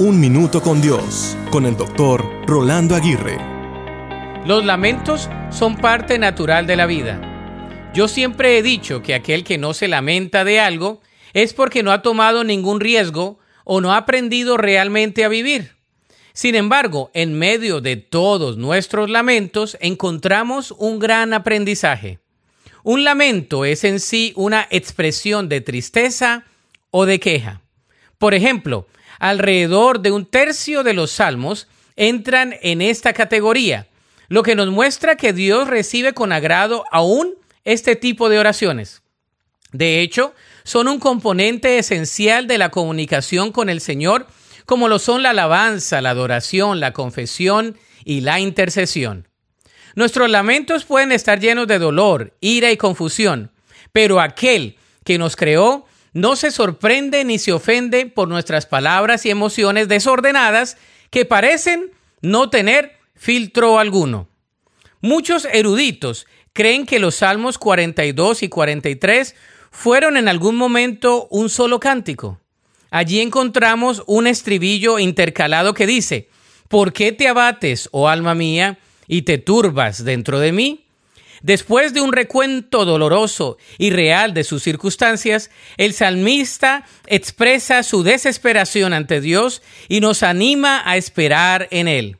Un Minuto con Dios, con el doctor Rolando Aguirre. Los lamentos son parte natural de la vida. Yo siempre he dicho que aquel que no se lamenta de algo es porque no ha tomado ningún riesgo o no ha aprendido realmente a vivir. Sin embargo, en medio de todos nuestros lamentos encontramos un gran aprendizaje. Un lamento es en sí una expresión de tristeza o de queja. Por ejemplo, alrededor de un tercio de los salmos entran en esta categoría, lo que nos muestra que Dios recibe con agrado aún este tipo de oraciones. De hecho, son un componente esencial de la comunicación con el Señor como lo son la alabanza, la adoración, la confesión y la intercesión. Nuestros lamentos pueden estar llenos de dolor, ira y confusión, pero aquel que nos creó no se sorprende ni se ofende por nuestras palabras y emociones desordenadas que parecen no tener filtro alguno. Muchos eruditos creen que los Salmos 42 y 43 fueron en algún momento un solo cántico. Allí encontramos un estribillo intercalado que dice, ¿por qué te abates, oh alma mía, y te turbas dentro de mí? Después de un recuento doloroso y real de sus circunstancias, el salmista expresa su desesperación ante Dios y nos anima a esperar en Él.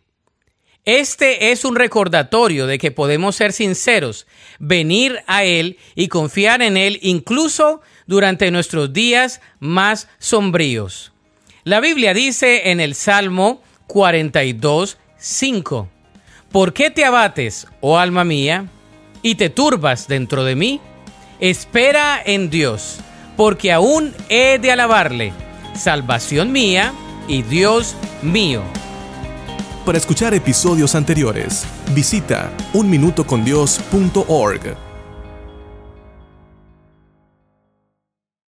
Este es un recordatorio de que podemos ser sinceros, venir a Él y confiar en Él incluso durante nuestros días más sombríos. La Biblia dice en el Salmo 42, 5, ¿Por qué te abates, oh alma mía, y te turbas dentro de mí? Espera en Dios, porque aún he de alabarle, salvación mía y Dios mío. Para escuchar episodios anteriores, visita unminutocondios.org.